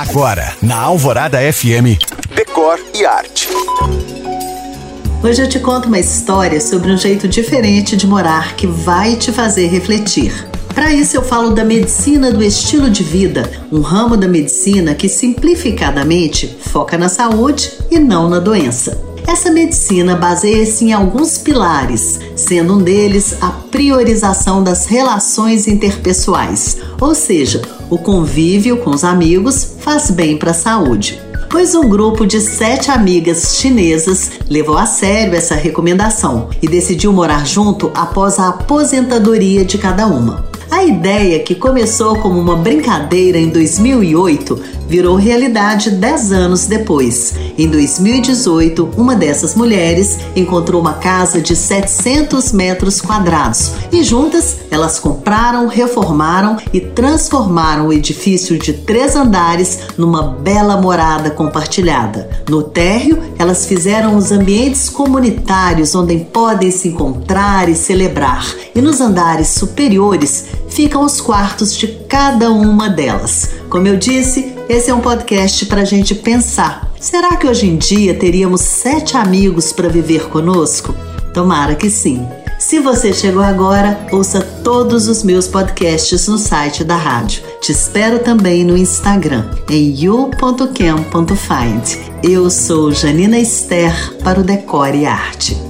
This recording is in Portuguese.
Agora, na Alvorada FM, Decor e Arte. Hoje eu te conto uma história sobre um jeito diferente de morar que vai te fazer refletir. Para isso, eu falo da medicina do estilo de vida, um ramo da medicina que simplificadamente foca na saúde e não na doença. Essa medicina baseia-se em alguns pilares, sendo um deles a priorização das relações interpessoais, ou seja, o convívio com os amigos faz bem para a saúde. Pois um grupo de sete amigas chinesas levou a sério essa recomendação e decidiu morar junto após a aposentadoria de cada uma. A ideia, que começou como uma brincadeira em 2008, virou realidade 10 anos depois. Em 2018, uma dessas mulheres encontrou uma casa de 700 metros quadrados e juntas elas compraram, reformaram e transformaram o edifício de três andares numa bela morada compartilhada. No térreo, elas fizeram os ambientes comunitários onde podem se encontrar e celebrar, e nos andares superiores ficam os quartos de cada uma delas. Como eu disse, esse é um podcast para a gente pensar. Será que hoje em dia teríamos sete amigos para viver conosco? Tomara que sim. Se você chegou agora, ouça todos os meus podcasts no site da rádio. Te espero também no Instagram, em you.cam.find. Eu sou Janina Esther para o Decore e Arte.